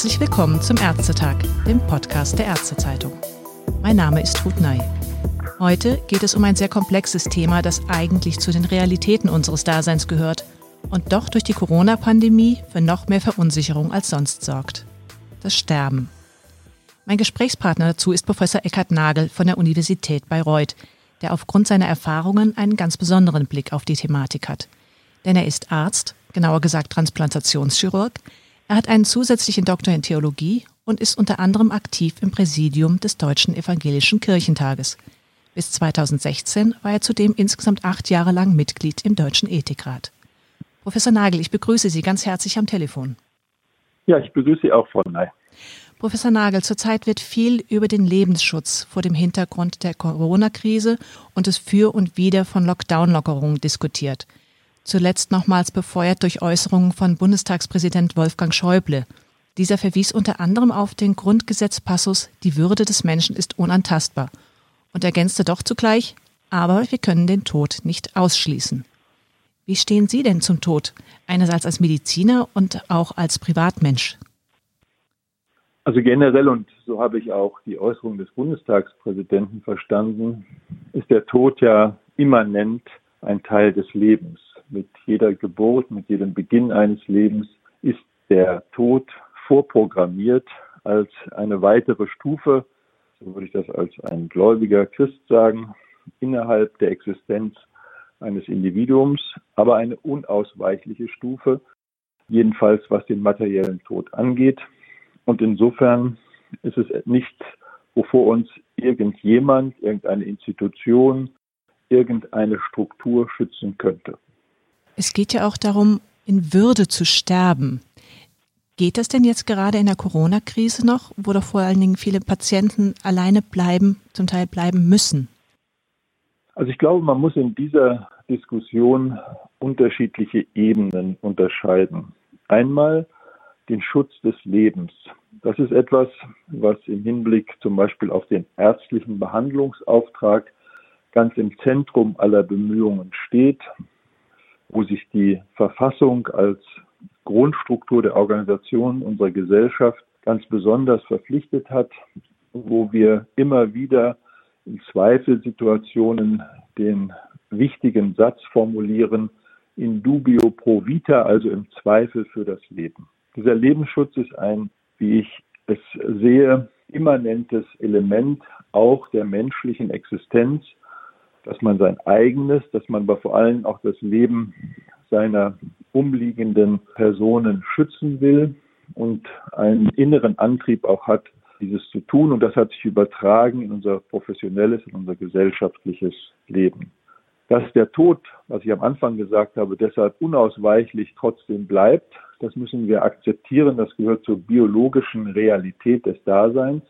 Herzlich willkommen zum Ärztetag, dem Podcast der Ärztezeitung. Mein Name ist Ruth Ney. Heute geht es um ein sehr komplexes Thema, das eigentlich zu den Realitäten unseres Daseins gehört und doch durch die Corona-Pandemie für noch mehr Verunsicherung als sonst sorgt. Das Sterben. Mein Gesprächspartner dazu ist Professor Eckhard Nagel von der Universität Bayreuth, der aufgrund seiner Erfahrungen einen ganz besonderen Blick auf die Thematik hat. Denn er ist Arzt, genauer gesagt Transplantationschirurg, er hat einen zusätzlichen Doktor in Theologie und ist unter anderem aktiv im Präsidium des Deutschen Evangelischen Kirchentages. Bis 2016 war er zudem insgesamt acht Jahre lang Mitglied im Deutschen Ethikrat. Professor Nagel, ich begrüße Sie ganz herzlich am Telefon. Ja, ich begrüße Sie auch, Frau Ney. Professor Nagel, zurzeit wird viel über den Lebensschutz vor dem Hintergrund der Corona-Krise und des Für und Wider von Lockdown-Lockerungen diskutiert zuletzt nochmals befeuert durch Äußerungen von Bundestagspräsident Wolfgang Schäuble. Dieser verwies unter anderem auf den Grundgesetzpassus Die Würde des Menschen ist unantastbar und ergänzte doch zugleich, aber wir können den Tod nicht ausschließen. Wie stehen Sie denn zum Tod, einerseits als Mediziner und auch als Privatmensch? Also generell, und so habe ich auch die Äußerung des Bundestagspräsidenten verstanden, ist der Tod ja immanent ein Teil des Lebens mit jeder Geburt, mit jedem Beginn eines Lebens ist der Tod vorprogrammiert als eine weitere Stufe, so würde ich das als ein gläubiger Christ sagen, innerhalb der Existenz eines Individuums, aber eine unausweichliche Stufe, jedenfalls was den materiellen Tod angeht. Und insofern ist es nicht, wovor uns irgendjemand, irgendeine Institution, irgendeine Struktur schützen könnte. Es geht ja auch darum, in Würde zu sterben. Geht das denn jetzt gerade in der Corona-Krise noch, wo doch vor allen Dingen viele Patienten alleine bleiben, zum Teil bleiben müssen? Also ich glaube, man muss in dieser Diskussion unterschiedliche Ebenen unterscheiden. Einmal den Schutz des Lebens. Das ist etwas, was im Hinblick zum Beispiel auf den ärztlichen Behandlungsauftrag ganz im Zentrum aller Bemühungen steht wo sich die Verfassung als Grundstruktur der Organisation unserer Gesellschaft ganz besonders verpflichtet hat, wo wir immer wieder in Zweifelsituationen den wichtigen Satz formulieren, in dubio pro vita, also im Zweifel für das Leben. Dieser Lebensschutz ist ein, wie ich es sehe, immanentes Element auch der menschlichen Existenz dass man sein eigenes, dass man aber vor allem auch das Leben seiner umliegenden Personen schützen will und einen inneren Antrieb auch hat, dieses zu tun. Und das hat sich übertragen in unser professionelles, in unser gesellschaftliches Leben. Dass der Tod, was ich am Anfang gesagt habe, deshalb unausweichlich trotzdem bleibt, das müssen wir akzeptieren. Das gehört zur biologischen Realität des Daseins,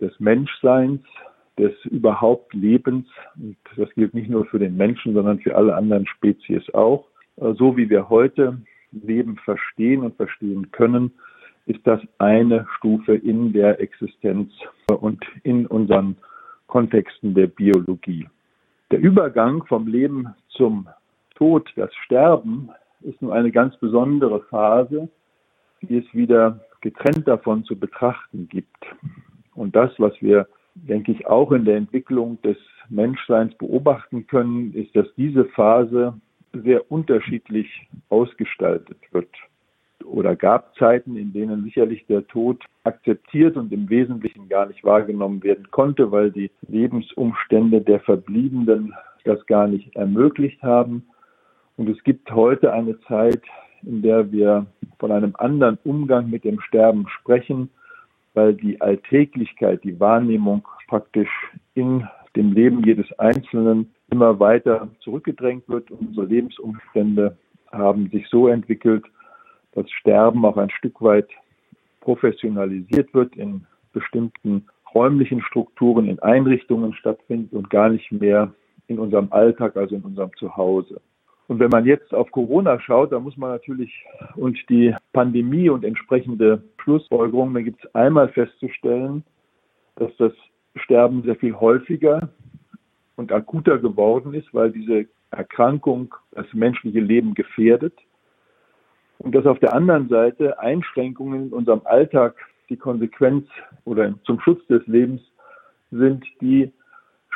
des Menschseins, des überhaupt Lebens. Und das gilt nicht nur für den Menschen, sondern für alle anderen Spezies auch. Äh, so wie wir heute Leben verstehen und verstehen können, ist das eine Stufe in der Existenz und in unseren Kontexten der Biologie. Der Übergang vom Leben zum Tod, das Sterben, ist nur eine ganz besondere Phase, die es wieder getrennt davon zu betrachten gibt. Und das, was wir denke ich, auch in der Entwicklung des Menschseins beobachten können, ist, dass diese Phase sehr unterschiedlich ausgestaltet wird. Oder gab Zeiten, in denen sicherlich der Tod akzeptiert und im Wesentlichen gar nicht wahrgenommen werden konnte, weil die Lebensumstände der Verbliebenen das gar nicht ermöglicht haben. Und es gibt heute eine Zeit, in der wir von einem anderen Umgang mit dem Sterben sprechen, weil die Alltäglichkeit, die Wahrnehmung praktisch in dem Leben jedes Einzelnen immer weiter zurückgedrängt wird. Unsere Lebensumstände haben sich so entwickelt, dass Sterben auch ein Stück weit professionalisiert wird, in bestimmten räumlichen Strukturen, in Einrichtungen stattfindet und gar nicht mehr in unserem Alltag, also in unserem Zuhause. Und wenn man jetzt auf Corona schaut, dann muss man natürlich und die Pandemie und entsprechende Schlussfolgerungen, dann gibt es einmal festzustellen, dass das Sterben sehr viel häufiger und akuter geworden ist, weil diese Erkrankung das menschliche Leben gefährdet. Und dass auf der anderen Seite Einschränkungen in unserem Alltag die Konsequenz oder zum Schutz des Lebens sind, die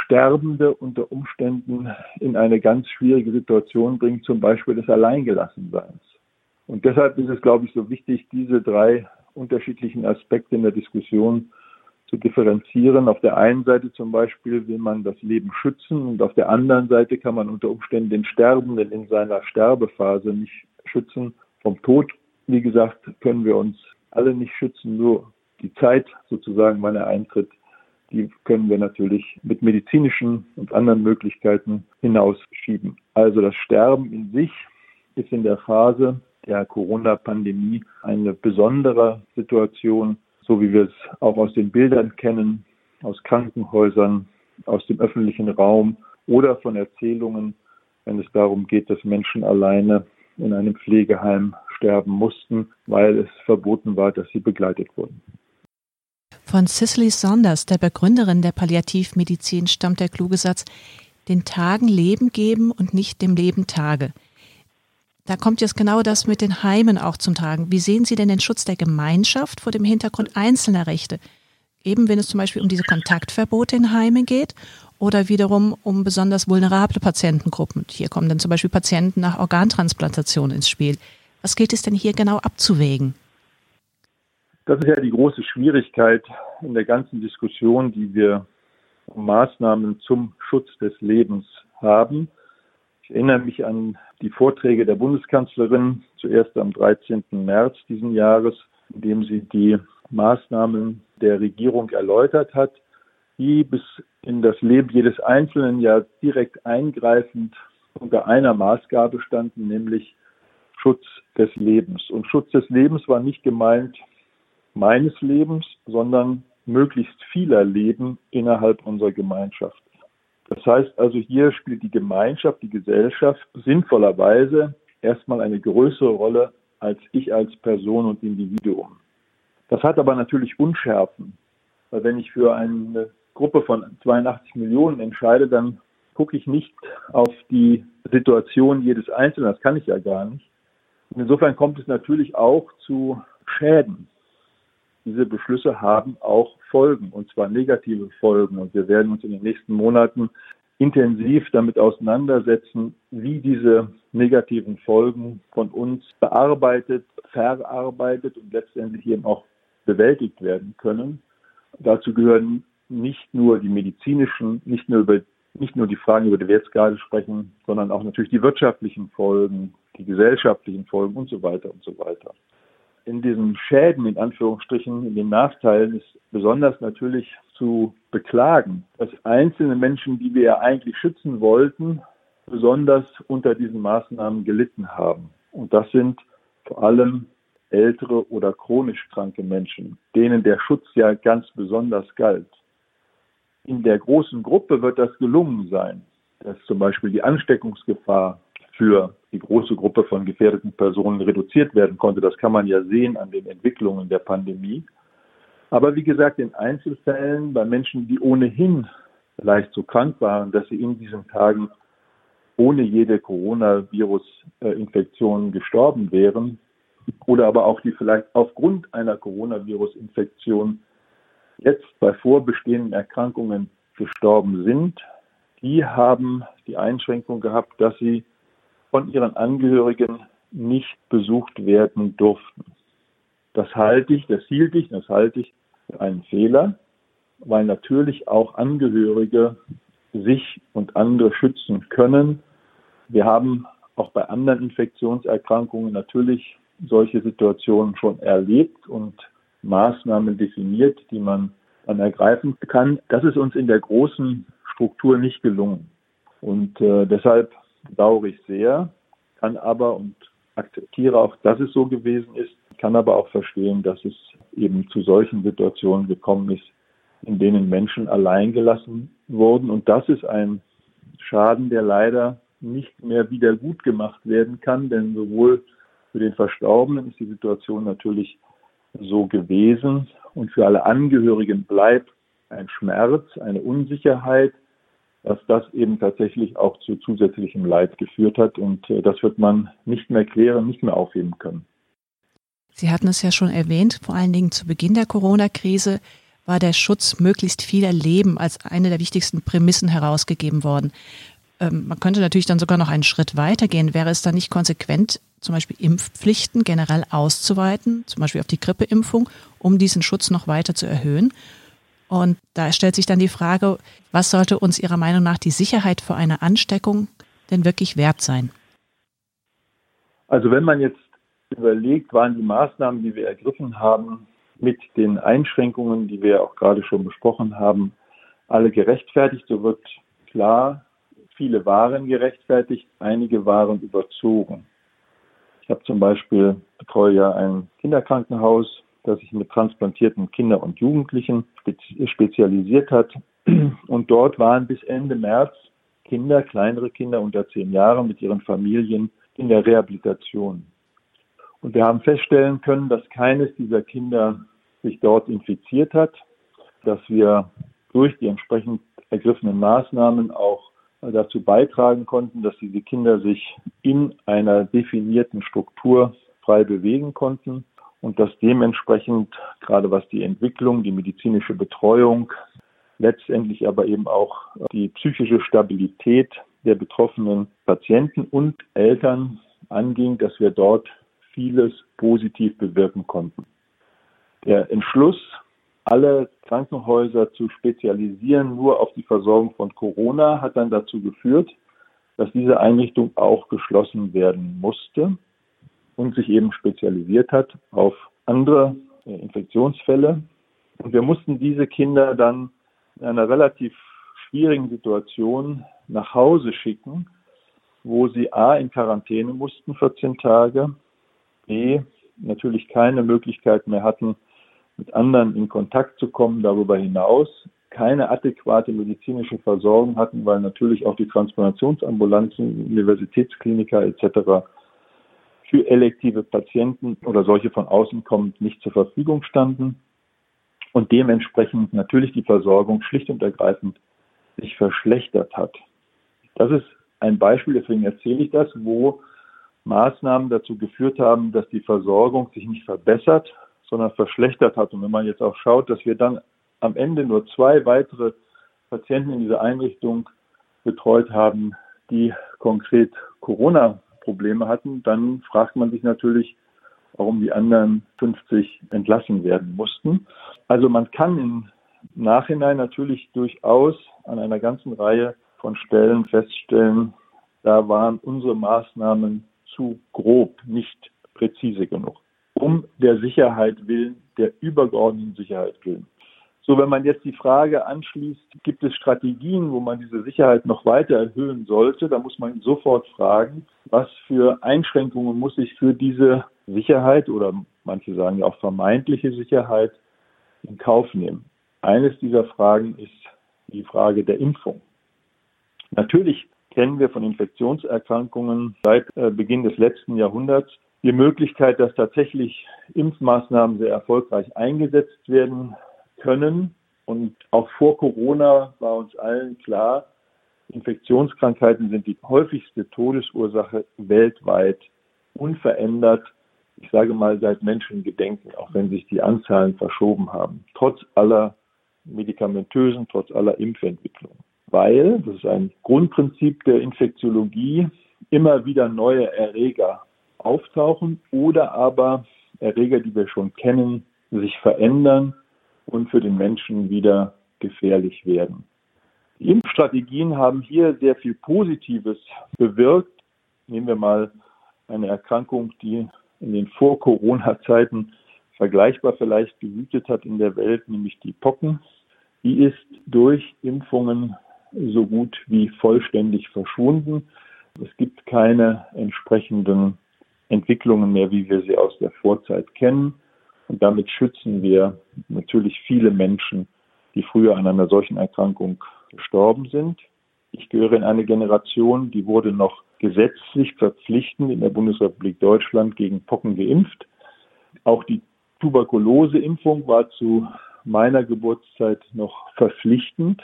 Sterbende unter Umständen in eine ganz schwierige Situation bringen, zum Beispiel des Alleingelassenseins. Und deshalb ist es, glaube ich, so wichtig, diese drei unterschiedlichen Aspekte in der Diskussion zu differenzieren. Auf der einen Seite zum Beispiel will man das Leben schützen und auf der anderen Seite kann man unter Umständen den Sterbenden in seiner Sterbephase nicht schützen. Vom Tod, wie gesagt, können wir uns alle nicht schützen, nur die Zeit sozusagen, wann er eintritt, die können wir natürlich mit medizinischen und anderen Möglichkeiten hinausschieben. Also das Sterben in sich ist in der Phase der Corona-Pandemie eine besondere Situation, so wie wir es auch aus den Bildern kennen, aus Krankenhäusern, aus dem öffentlichen Raum oder von Erzählungen, wenn es darum geht, dass Menschen alleine in einem Pflegeheim sterben mussten, weil es verboten war, dass sie begleitet wurden. Von Cicely Saunders, der Begründerin der Palliativmedizin, stammt der kluge Satz, den Tagen Leben geben und nicht dem Leben Tage. Da kommt jetzt genau das mit den Heimen auch zum Tragen. Wie sehen Sie denn den Schutz der Gemeinschaft vor dem Hintergrund einzelner Rechte? Eben wenn es zum Beispiel um diese Kontaktverbote in Heimen geht oder wiederum um besonders vulnerable Patientengruppen. Hier kommen dann zum Beispiel Patienten nach Organtransplantation ins Spiel. Was gilt es denn hier genau abzuwägen? Das ist ja die große Schwierigkeit in der ganzen Diskussion, die wir um Maßnahmen zum Schutz des Lebens haben. Ich erinnere mich an die Vorträge der Bundeskanzlerin, zuerst am 13. März diesen Jahres, in dem sie die Maßnahmen der Regierung erläutert hat, die bis in das Leben jedes Einzelnen ja direkt eingreifend unter einer Maßgabe standen, nämlich Schutz des Lebens. Und Schutz des Lebens war nicht gemeint meines Lebens, sondern möglichst vieler Leben innerhalb unserer Gemeinschaft. Das heißt also, hier spielt die Gemeinschaft, die Gesellschaft sinnvollerweise erstmal eine größere Rolle als ich als Person und Individuum. Das hat aber natürlich Unschärfen, weil wenn ich für eine Gruppe von 82 Millionen entscheide, dann gucke ich nicht auf die Situation jedes Einzelnen, das kann ich ja gar nicht. Und insofern kommt es natürlich auch zu Schäden diese Beschlüsse haben auch Folgen, und zwar negative Folgen. Und wir werden uns in den nächsten Monaten intensiv damit auseinandersetzen, wie diese negativen Folgen von uns bearbeitet, verarbeitet und letztendlich eben auch bewältigt werden können. Dazu gehören nicht nur die medizinischen, nicht nur über nicht nur die Fragen, über die wir jetzt gerade sprechen, sondern auch natürlich die wirtschaftlichen Folgen, die gesellschaftlichen Folgen und so weiter und so weiter in diesen Schäden, in Anführungsstrichen, in den Nachteilen ist besonders natürlich zu beklagen, dass einzelne Menschen, die wir ja eigentlich schützen wollten, besonders unter diesen Maßnahmen gelitten haben. Und das sind vor allem ältere oder chronisch kranke Menschen, denen der Schutz ja ganz besonders galt. In der großen Gruppe wird das gelungen sein, dass zum Beispiel die Ansteckungsgefahr für die große Gruppe von gefährdeten Personen reduziert werden konnte. Das kann man ja sehen an den Entwicklungen der Pandemie. Aber wie gesagt, in Einzelfällen bei Menschen, die ohnehin leicht so krank waren, dass sie in diesen Tagen ohne jede Coronavirus-Infektion gestorben wären oder aber auch die vielleicht aufgrund einer Coronavirus-Infektion jetzt bei vorbestehenden Erkrankungen gestorben sind, die haben die Einschränkung gehabt, dass sie von ihren Angehörigen nicht besucht werden durften. Das halte ich, das hielt ich, das halte ich für einen Fehler, weil natürlich auch Angehörige sich und andere schützen können. Wir haben auch bei anderen Infektionserkrankungen natürlich solche Situationen schon erlebt und Maßnahmen definiert, die man dann ergreifen kann. Das ist uns in der großen Struktur nicht gelungen. Und äh, deshalb bedauere ich sehr, kann aber und akzeptiere auch, dass es so gewesen ist, kann aber auch verstehen, dass es eben zu solchen Situationen gekommen ist, in denen Menschen allein gelassen wurden. Und das ist ein Schaden, der leider nicht mehr wieder gut gemacht werden kann, denn sowohl für den Verstorbenen ist die Situation natürlich so gewesen und für alle Angehörigen bleibt ein Schmerz, eine Unsicherheit, dass das eben tatsächlich auch zu zusätzlichem Leid geführt hat. Und äh, das wird man nicht mehr klären, nicht mehr aufheben können. Sie hatten es ja schon erwähnt, vor allen Dingen zu Beginn der Corona-Krise war der Schutz möglichst vieler Leben als eine der wichtigsten Prämissen herausgegeben worden. Ähm, man könnte natürlich dann sogar noch einen Schritt weiter gehen. Wäre es dann nicht konsequent, zum Beispiel Impfpflichten generell auszuweiten, zum Beispiel auf die Grippeimpfung, um diesen Schutz noch weiter zu erhöhen? Und da stellt sich dann die Frage, was sollte uns Ihrer Meinung nach die Sicherheit vor einer Ansteckung denn wirklich wert sein? Also wenn man jetzt überlegt, waren die Maßnahmen, die wir ergriffen haben, mit den Einschränkungen, die wir auch gerade schon besprochen haben, alle gerechtfertigt, so wird klar, viele waren gerechtfertigt, einige waren überzogen. Ich habe zum Beispiel, betreue ja ein Kinderkrankenhaus, das sich mit transplantierten Kindern und Jugendlichen spezialisiert hat. Und dort waren bis Ende März Kinder, kleinere Kinder unter zehn Jahren mit ihren Familien in der Rehabilitation. Und wir haben feststellen können, dass keines dieser Kinder sich dort infiziert hat, dass wir durch die entsprechend ergriffenen Maßnahmen auch dazu beitragen konnten, dass diese Kinder sich in einer definierten Struktur frei bewegen konnten und dass dementsprechend, gerade was die Entwicklung, die medizinische Betreuung, letztendlich aber eben auch die psychische Stabilität der betroffenen Patienten und Eltern anging, dass wir dort vieles positiv bewirken konnten. Der Entschluss, alle Krankenhäuser zu spezialisieren nur auf die Versorgung von Corona, hat dann dazu geführt, dass diese Einrichtung auch geschlossen werden musste und sich eben spezialisiert hat auf andere äh, Infektionsfälle. Und wir mussten diese Kinder dann in einer relativ schwierigen Situation nach Hause schicken, wo sie A in Quarantäne mussten 14 Tage, B natürlich keine Möglichkeit mehr hatten, mit anderen in Kontakt zu kommen, darüber hinaus keine adäquate medizinische Versorgung hatten, weil natürlich auch die Transplantationsambulanzen, Universitätskliniker etc. für elektive Patienten oder solche von außen kommend nicht zur Verfügung standen und dementsprechend natürlich die Versorgung schlicht und ergreifend sich verschlechtert hat. Das ist ein Beispiel, deswegen erzähle ich das, wo Maßnahmen dazu geführt haben, dass die Versorgung sich nicht verbessert, sondern verschlechtert hat. Und wenn man jetzt auch schaut, dass wir dann am Ende nur zwei weitere Patienten in dieser Einrichtung betreut haben, die konkret Corona-Probleme hatten, dann fragt man sich natürlich, warum die anderen 50 entlassen werden mussten. Also man kann im Nachhinein natürlich durchaus an einer ganzen Reihe von Stellen feststellen, da waren unsere Maßnahmen zu grob, nicht präzise genug um der Sicherheit willen, der übergeordneten Sicherheit willen. So, wenn man jetzt die Frage anschließt, gibt es Strategien, wo man diese Sicherheit noch weiter erhöhen sollte, dann muss man sofort fragen, was für Einschränkungen muss ich für diese Sicherheit oder manche sagen ja auch vermeintliche Sicherheit in Kauf nehmen. Eines dieser Fragen ist die Frage der Impfung. Natürlich kennen wir von Infektionserkrankungen seit äh, Beginn des letzten Jahrhunderts die Möglichkeit, dass tatsächlich Impfmaßnahmen sehr erfolgreich eingesetzt werden können. Und auch vor Corona war uns allen klar, Infektionskrankheiten sind die häufigste Todesursache weltweit unverändert. Ich sage mal seit Menschengedenken, auch wenn sich die Anzahlen verschoben haben, trotz aller medikamentösen, trotz aller Impfentwicklung. Weil, das ist ein Grundprinzip der Infektiologie, immer wieder neue Erreger auftauchen oder aber Erreger, die wir schon kennen, sich verändern und für den Menschen wieder gefährlich werden. Die Impfstrategien haben hier sehr viel Positives bewirkt. Nehmen wir mal eine Erkrankung, die in den Vor-Corona-Zeiten vergleichbar vielleicht gewütet hat in der Welt, nämlich die Pocken. Die ist durch Impfungen so gut wie vollständig verschwunden. Es gibt keine entsprechenden Entwicklungen mehr, wie wir sie aus der Vorzeit kennen. Und damit schützen wir natürlich viele Menschen, die früher an einer solchen Erkrankung gestorben sind. Ich gehöre in eine Generation, die wurde noch gesetzlich verpflichtend in der Bundesrepublik Deutschland gegen Pocken geimpft. Auch die Tuberkuloseimpfung war zu meiner Geburtszeit noch verpflichtend.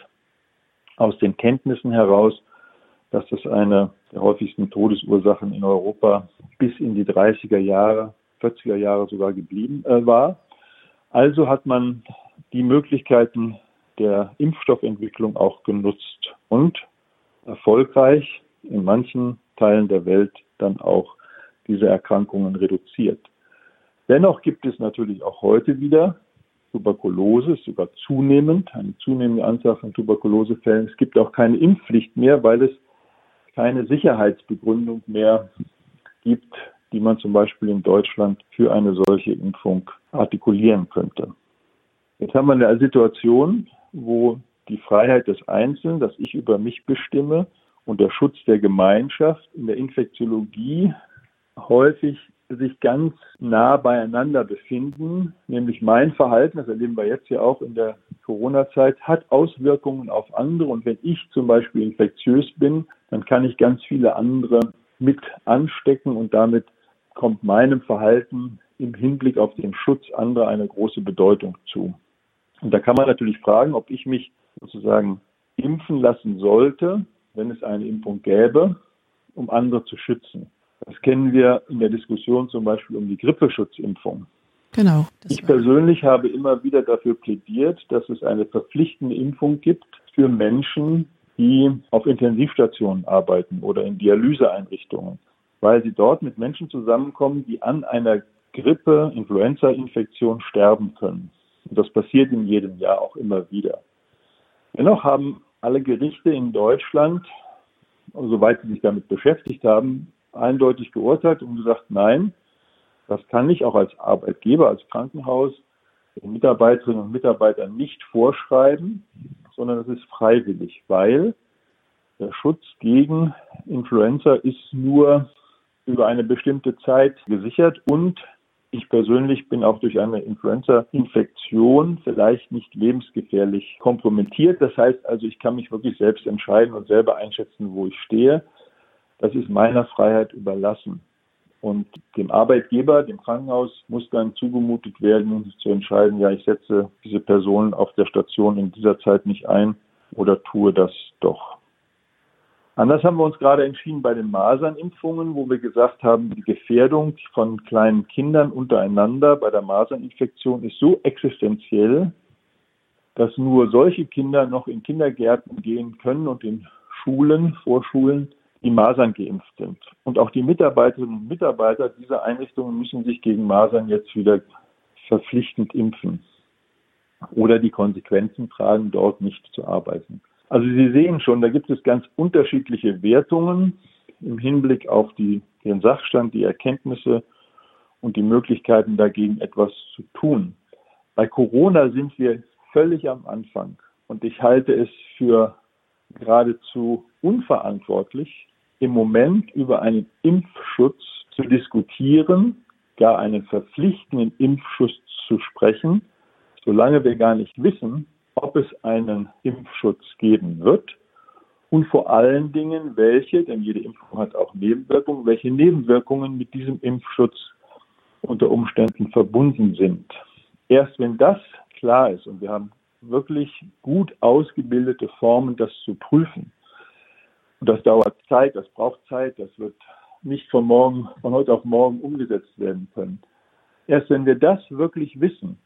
Aus den Kenntnissen heraus dass das eine der häufigsten Todesursachen in Europa bis in die 30er Jahre 40er Jahre sogar geblieben äh, war. Also hat man die Möglichkeiten der Impfstoffentwicklung auch genutzt und erfolgreich in manchen Teilen der Welt dann auch diese Erkrankungen reduziert. Dennoch gibt es natürlich auch heute wieder Tuberkulose, sogar zunehmend, eine zunehmende Anzahl von Tuberkulosefällen. Es gibt auch keine Impfpflicht mehr, weil es keine Sicherheitsbegründung mehr gibt, die man zum Beispiel in Deutschland für eine solche Impfung artikulieren könnte. Jetzt haben wir eine Situation, wo die Freiheit des Einzelnen, dass ich über mich bestimme, und der Schutz der Gemeinschaft in der Infektiologie häufig sich ganz nah beieinander befinden, nämlich mein Verhalten, das erleben wir jetzt ja auch in der Corona-Zeit, hat Auswirkungen auf andere. Und wenn ich zum Beispiel infektiös bin, dann kann ich ganz viele andere mit anstecken und damit kommt meinem Verhalten im Hinblick auf den Schutz anderer eine große Bedeutung zu. Und da kann man natürlich fragen, ob ich mich sozusagen impfen lassen sollte, wenn es eine Impfung gäbe, um andere zu schützen. Das kennen wir in der Diskussion zum Beispiel um die Grippeschutzimpfung. Genau. Ich persönlich habe immer wieder dafür plädiert, dass es eine verpflichtende Impfung gibt für Menschen, die auf Intensivstationen arbeiten oder in Dialyseeinrichtungen, weil sie dort mit Menschen zusammenkommen, die an einer Grippe, Influenza-Infektion sterben können. Und das passiert in jedem Jahr auch immer wieder. Dennoch haben alle Gerichte in Deutschland, soweit sie sich damit beschäftigt haben, eindeutig geurteilt und gesagt, nein, das kann ich auch als Arbeitgeber, als Krankenhaus den Mitarbeiterinnen und Mitarbeitern nicht vorschreiben, sondern es ist freiwillig, weil der Schutz gegen Influenza ist nur über eine bestimmte Zeit gesichert und ich persönlich bin auch durch eine Influenza-Infektion vielleicht nicht lebensgefährlich kompromittiert. Das heißt also, ich kann mich wirklich selbst entscheiden und selber einschätzen, wo ich stehe. Das ist meiner Freiheit überlassen. Und dem Arbeitgeber, dem Krankenhaus, muss dann zugemutet werden, zu entscheiden, ja, ich setze diese Person auf der Station in dieser Zeit nicht ein oder tue das doch. Anders haben wir uns gerade entschieden bei den Masernimpfungen, wo wir gesagt haben, die Gefährdung von kleinen Kindern untereinander bei der Maserninfektion ist so existenziell, dass nur solche Kinder noch in Kindergärten gehen können und in Schulen, Vorschulen, die Masern geimpft sind. Und auch die Mitarbeiterinnen und Mitarbeiter dieser Einrichtungen müssen sich gegen Masern jetzt wieder verpflichtend impfen oder die Konsequenzen tragen, dort nicht zu arbeiten. Also Sie sehen schon, da gibt es ganz unterschiedliche Wertungen im Hinblick auf die, den Sachstand, die Erkenntnisse und die Möglichkeiten dagegen etwas zu tun. Bei Corona sind wir völlig am Anfang und ich halte es für geradezu unverantwortlich, im Moment über einen Impfschutz zu diskutieren, gar einen verpflichtenden Impfschutz zu sprechen, solange wir gar nicht wissen, ob es einen Impfschutz geben wird und vor allen Dingen welche, denn jede Impfung hat auch Nebenwirkungen, welche Nebenwirkungen mit diesem Impfschutz unter Umständen verbunden sind. Erst wenn das klar ist und wir haben wirklich gut ausgebildete Formen, das zu prüfen, und das dauert Zeit, das braucht Zeit, das wird nicht von morgen, von heute auf morgen umgesetzt werden können. Erst wenn wir das wirklich wissen,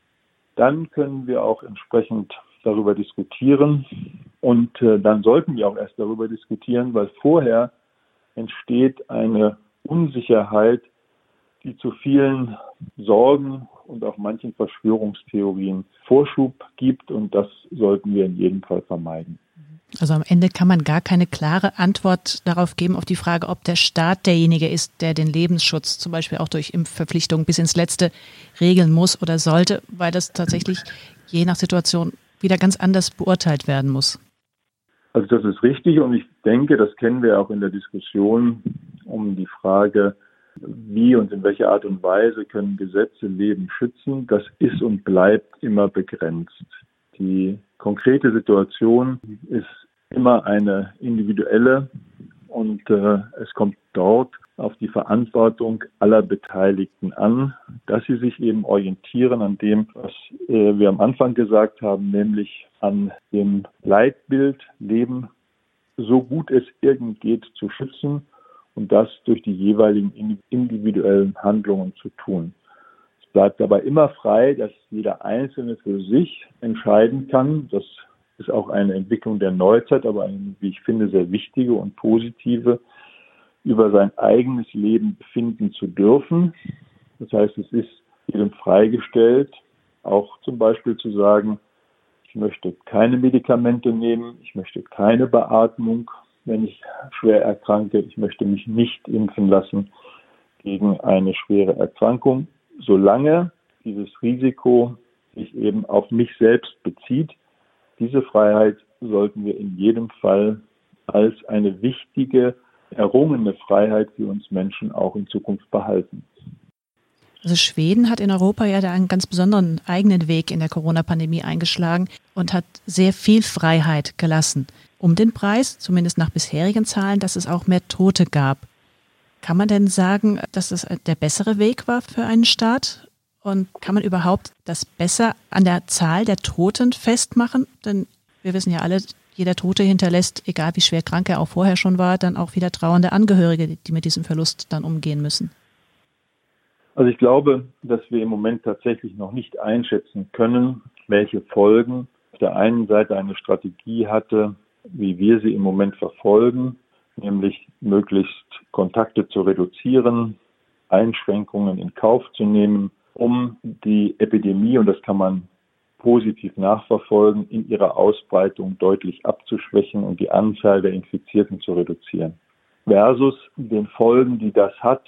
dann können wir auch entsprechend darüber diskutieren. Und äh, dann sollten wir auch erst darüber diskutieren, weil vorher entsteht eine Unsicherheit, die zu vielen Sorgen und auch manchen Verschwörungstheorien Vorschub gibt. Und das sollten wir in jedem Fall vermeiden. Also am Ende kann man gar keine klare Antwort darauf geben, auf die Frage, ob der Staat derjenige ist, der den Lebensschutz zum Beispiel auch durch Impfverpflichtungen bis ins Letzte regeln muss oder sollte, weil das tatsächlich je nach Situation wieder ganz anders beurteilt werden muss. Also das ist richtig und ich denke, das kennen wir auch in der Diskussion um die Frage, wie und in welcher Art und Weise können Gesetze Leben schützen. Das ist und bleibt immer begrenzt. Die konkrete Situation ist immer eine individuelle und äh, es kommt dort auf die Verantwortung aller Beteiligten an, dass sie sich eben orientieren an dem, was äh, wir am Anfang gesagt haben, nämlich an dem Leitbild Leben so gut es irgend geht zu schützen und das durch die jeweiligen individuellen Handlungen zu tun. bleibt dabei immer frei, dass jeder Einzelne für sich entscheiden kann. Das ist auch eine Entwicklung der Neuzeit, aber eine, wie ich finde, sehr wichtige und positive, über sein eigenes Leben befinden zu dürfen. Das heißt, es ist jedem freigestellt, auch zum Beispiel zu sagen, ich möchte keine Medikamente nehmen, ich möchte keine Beatmung, wenn ich schwer erkranke, ich möchte mich nicht impfen lassen gegen eine schwere Erkrankung, solange dieses Risiko sich eben auf mich selbst bezieht. Diese Freiheit sollten wir in jedem Fall als eine wichtige, errungene Freiheit für uns Menschen auch in Zukunft behalten. Also Schweden hat in Europa ja da einen ganz besonderen eigenen Weg in der Corona-Pandemie eingeschlagen und hat sehr viel Freiheit gelassen. Um den Preis, zumindest nach bisherigen Zahlen, dass es auch mehr Tote gab. Kann man denn sagen, dass es der bessere Weg war für einen Staat? Und kann man überhaupt das besser an der Zahl der Toten festmachen? Denn wir wissen ja alle, jeder Tote hinterlässt, egal wie schwer krank er auch vorher schon war, dann auch wieder trauernde Angehörige, die mit diesem Verlust dann umgehen müssen. Also ich glaube, dass wir im Moment tatsächlich noch nicht einschätzen können, welche Folgen auf der einen Seite eine Strategie hatte, wie wir sie im Moment verfolgen, nämlich möglichst Kontakte zu reduzieren, Einschränkungen in Kauf zu nehmen, um die Epidemie, und das kann man positiv nachverfolgen, in ihrer Ausbreitung deutlich abzuschwächen und die Anzahl der Infizierten zu reduzieren. Versus den Folgen, die das hat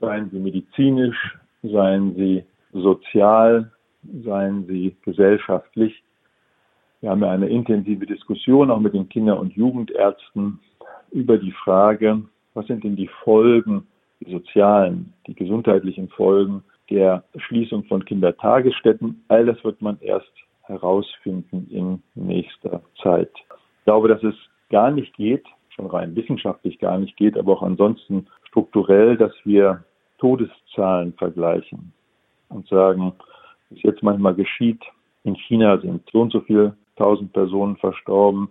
seien sie medizinisch, seien sie sozial, seien sie gesellschaftlich. Wir haben ja eine intensive Diskussion auch mit den Kinder- und Jugendärzten über die Frage, was sind denn die Folgen, die sozialen, die gesundheitlichen Folgen der Schließung von Kindertagesstätten. All das wird man erst herausfinden in nächster Zeit. Ich glaube, dass es gar nicht geht, schon rein wissenschaftlich gar nicht geht, aber auch ansonsten strukturell, dass wir Todeszahlen vergleichen und sagen, was jetzt manchmal geschieht, in China sind so und so viele tausend Personen verstorben,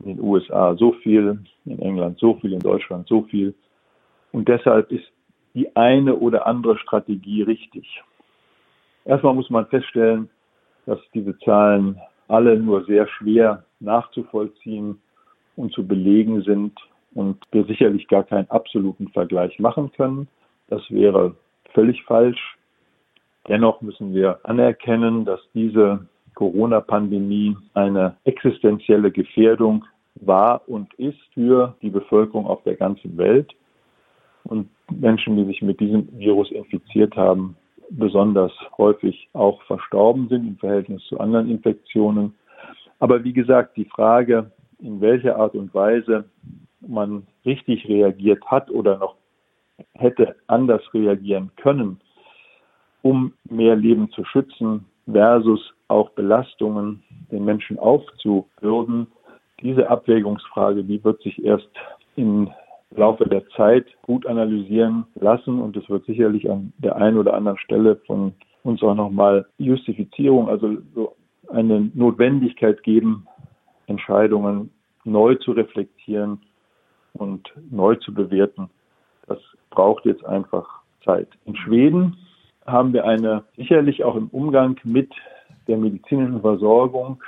in den USA so viel, in England so viel, in Deutschland so viel. Und deshalb ist die eine oder andere Strategie richtig. Erstmal muss man feststellen, dass diese Zahlen alle nur sehr schwer nachzuvollziehen und zu belegen sind und wir sicherlich gar keinen absoluten Vergleich machen können. Das wäre völlig falsch. Dennoch müssen wir anerkennen, dass diese Corona-Pandemie eine existenzielle Gefährdung war und ist für die Bevölkerung auf der ganzen Welt. Und Menschen, die sich mit diesem Virus infiziert haben, besonders häufig auch verstorben sind im Verhältnis zu anderen Infektionen. Aber wie gesagt, die Frage, in welcher Art und Weise man richtig reagiert hat oder noch hätte anders reagieren können, um mehr Leben zu schützen versus auch Belastungen den Menschen aufzubürden. Diese Abwägungsfrage, die wird sich erst im Laufe der Zeit gut analysieren lassen und es wird sicherlich an der einen oder anderen Stelle von uns auch nochmal Justifizierung, also so eine Notwendigkeit geben, Entscheidungen neu zu reflektieren und neu zu bewerten. Das braucht jetzt einfach Zeit. In Schweden haben wir eine sicherlich auch im Umgang mit der medizinischen Versorgung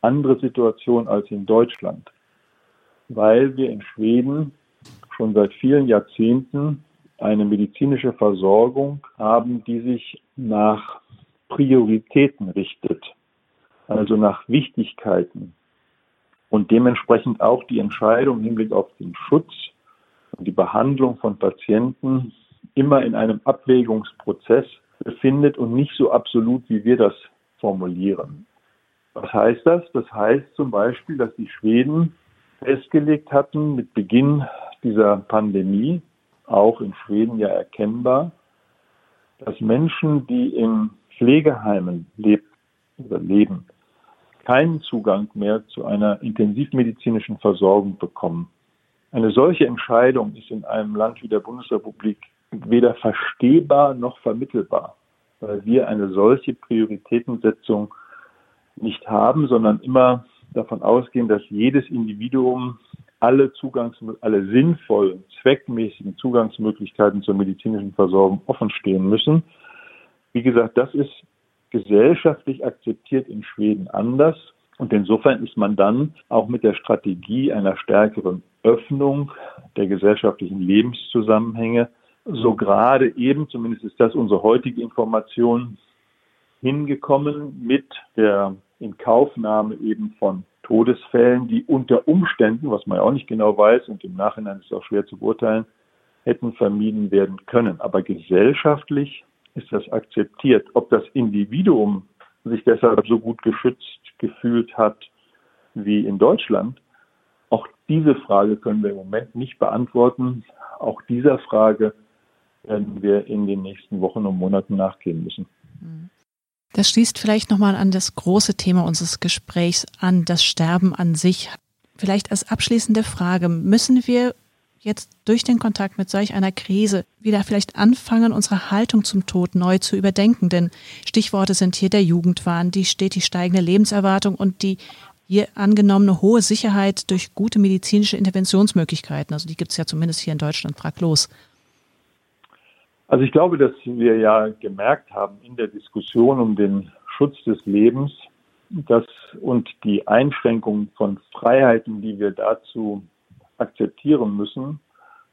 andere Situation als in Deutschland, weil wir in Schweden schon seit vielen Jahrzehnten eine medizinische Versorgung haben, die sich nach Prioritäten richtet, also nach Wichtigkeiten und dementsprechend auch die Entscheidung im Hinblick auf den Schutz und die Behandlung von Patienten immer in einem Abwägungsprozess befindet und nicht so absolut, wie wir das formulieren. Was heißt das? Das heißt zum Beispiel, dass die Schweden festgelegt hatten mit Beginn dieser Pandemie, auch in Schweden ja erkennbar, dass Menschen, die in Pflegeheimen lebt, oder leben, keinen Zugang mehr zu einer intensivmedizinischen Versorgung bekommen. Eine solche Entscheidung ist in einem Land wie der Bundesrepublik weder verstehbar noch vermittelbar, weil wir eine solche Prioritätensetzung nicht haben, sondern immer davon ausgehen, dass jedes Individuum alle Zugangs alle sinnvollen, zweckmäßigen Zugangsmöglichkeiten zur medizinischen Versorgung offenstehen müssen. Wie gesagt, das ist gesellschaftlich akzeptiert in Schweden anders. Und insofern ist man dann auch mit der Strategie einer stärkeren Öffnung der gesellschaftlichen Lebenszusammenhänge so gerade eben, zumindest ist das unsere heutige Information, hingekommen mit der Inkaufnahme eben von Todesfällen, die unter Umständen, was man ja auch nicht genau weiß und im Nachhinein ist es auch schwer zu beurteilen, hätten vermieden werden können. Aber gesellschaftlich ist das akzeptiert. Ob das Individuum sich deshalb so gut geschützt gefühlt hat wie in Deutschland, auch diese Frage können wir im Moment nicht beantworten. Auch dieser Frage werden wir in den nächsten Wochen und Monaten nachgehen müssen. Das schließt vielleicht nochmal an das große Thema unseres Gesprächs an, das Sterben an sich. Vielleicht als abschließende Frage, müssen wir jetzt durch den Kontakt mit solch einer Krise wieder vielleicht anfangen, unsere Haltung zum Tod neu zu überdenken. Denn Stichworte sind hier der Jugendwahn, die stetig steigende Lebenserwartung und die hier angenommene hohe Sicherheit durch gute medizinische Interventionsmöglichkeiten. Also die gibt es ja zumindest hier in Deutschland fraglos. Also ich glaube, dass wir ja gemerkt haben in der Diskussion um den Schutz des Lebens, dass und die Einschränkung von Freiheiten, die wir dazu akzeptieren müssen,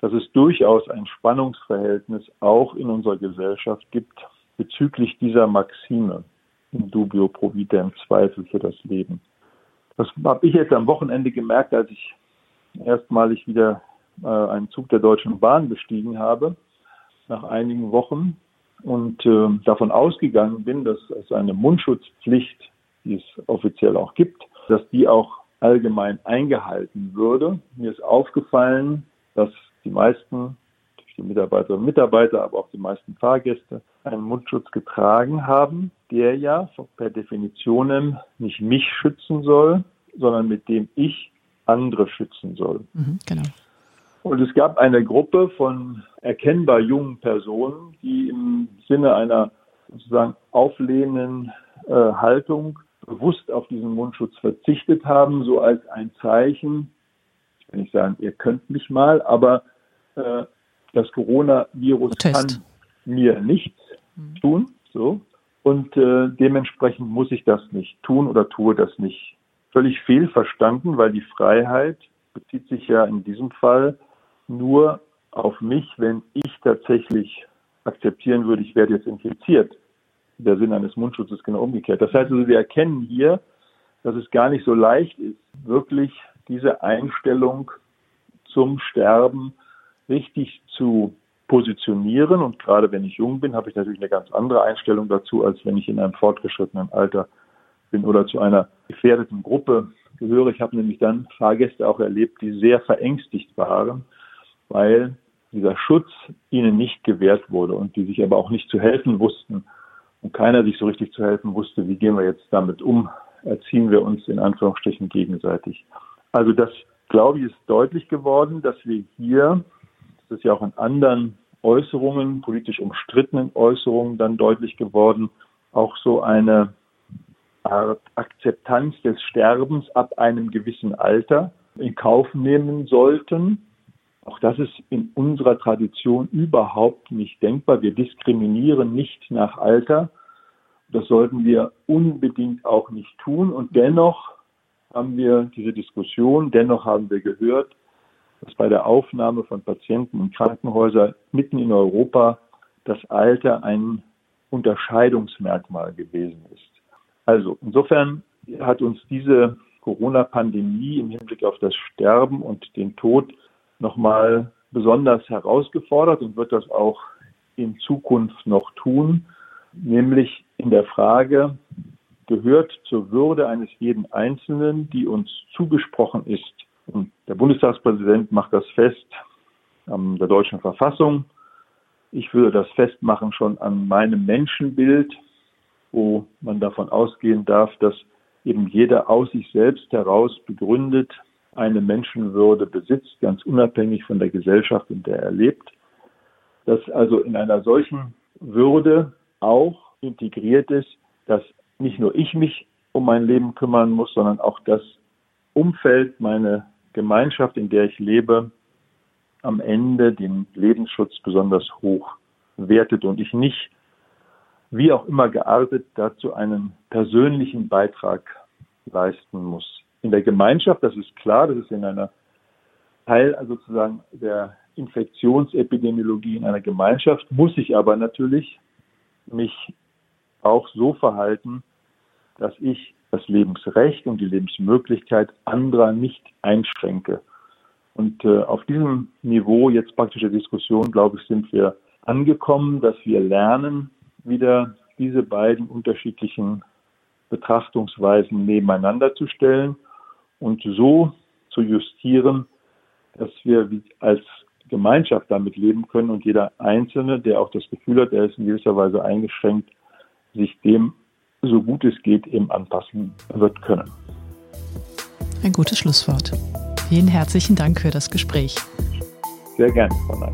dass es durchaus ein Spannungsverhältnis auch in unserer Gesellschaft gibt bezüglich dieser Maxime in dubio pro vita im Zweifel für das Leben. Das habe ich jetzt am Wochenende gemerkt, als ich erstmalig wieder äh, einen Zug der Deutschen Bahn bestiegen habe, nach einigen Wochen und äh, davon ausgegangen bin, dass es eine Mundschutzpflicht, die es offiziell auch gibt, dass die auch allgemein eingehalten würde. Mir ist aufgefallen, dass die meisten, die Mitarbeiterinnen und Mitarbeiter, aber auch die meisten Fahrgäste einen Mundschutz getragen haben, der ja per Definition nicht mich schützen soll, sondern mit dem ich andere schützen soll. Mhm, genau. Und es gab eine Gruppe von erkennbar jungen Personen, die im Sinne einer sozusagen auflehnenden äh, Haltung bewusst auf diesen Mundschutz verzichtet haben, so als ein Zeichen, ich will nicht sagen, ihr könnt mich mal, aber äh, das Coronavirus kann mir nichts mhm. tun, so. Und äh, dementsprechend muss ich das nicht tun oder tue das nicht. Völlig fehlverstanden, weil die Freiheit bezieht sich ja in diesem Fall nur auf mich, wenn ich tatsächlich akzeptieren würde, ich werde jetzt infiziert der Sinn eines Mundschutzes genau umgekehrt. Das heißt also, wir erkennen hier, dass es gar nicht so leicht ist, wirklich diese Einstellung zum Sterben richtig zu positionieren. Und gerade wenn ich jung bin, habe ich natürlich eine ganz andere Einstellung dazu, als wenn ich in einem fortgeschrittenen Alter bin oder zu einer gefährdeten Gruppe gehöre. Ich habe nämlich dann Fahrgäste auch erlebt, die sehr verängstigt waren, weil dieser Schutz ihnen nicht gewährt wurde und die sich aber auch nicht zu helfen wussten. Und keiner sich so richtig zu helfen wusste, wie gehen wir jetzt damit um, erziehen wir uns in Anführungsstrichen gegenseitig. Also das, glaube ich, ist deutlich geworden, dass wir hier, das ist ja auch in anderen Äußerungen, politisch umstrittenen Äußerungen dann deutlich geworden, auch so eine Art Akzeptanz des Sterbens ab einem gewissen Alter in Kauf nehmen sollten auch das ist in unserer Tradition überhaupt nicht denkbar. Wir diskriminieren nicht nach Alter. Das sollten wir unbedingt auch nicht tun. Und dennoch haben wir diese Diskussion, dennoch haben wir gehört, dass bei der Aufnahme von Patienten in Krankenhäuser mitten in Europa das Alter ein Unterscheidungsmerkmal gewesen ist. Also insofern hat uns diese Corona-Pandemie im Hinblick auf das Sterben und den Tod nochmal besonders herausgefordert und wird das auch in Zukunft noch tun, nämlich in der Frage, gehört zur Würde eines jeden Einzelnen, die uns zugesprochen ist. Und der Bundestagspräsident macht das fest an der deutschen Verfassung. Ich würde das festmachen schon an meinem Menschenbild, wo man davon ausgehen darf, dass eben jeder aus sich selbst heraus begründet eine Menschenwürde besitzt, ganz unabhängig von der Gesellschaft, in der er lebt. Dass also in einer solchen Würde auch integriert ist, dass nicht nur ich mich um mein Leben kümmern muss, sondern auch das Umfeld, meine Gemeinschaft, in der ich lebe, am Ende den Lebensschutz besonders hoch wertet und ich nicht wie auch immer geartet, dazu einen persönlichen Beitrag leisten muss. In der Gemeinschaft, das ist klar, das ist in einer Teil also sozusagen der Infektionsepidemiologie in einer Gemeinschaft, muss ich aber natürlich mich auch so verhalten, dass ich das Lebensrecht und die Lebensmöglichkeit anderer nicht einschränke. Und äh, auf diesem Niveau jetzt praktischer Diskussion, glaube ich, sind wir angekommen, dass wir lernen, wieder diese beiden unterschiedlichen Betrachtungsweisen nebeneinander zu stellen und so zu justieren, dass wir als Gemeinschaft damit leben können und jeder Einzelne, der auch das Gefühl hat, er ist in gewisser Weise eingeschränkt, sich dem so gut es geht eben anpassen wird können. Ein gutes Schlusswort. Vielen herzlichen Dank für das Gespräch. Sehr gerne, Frau Nein.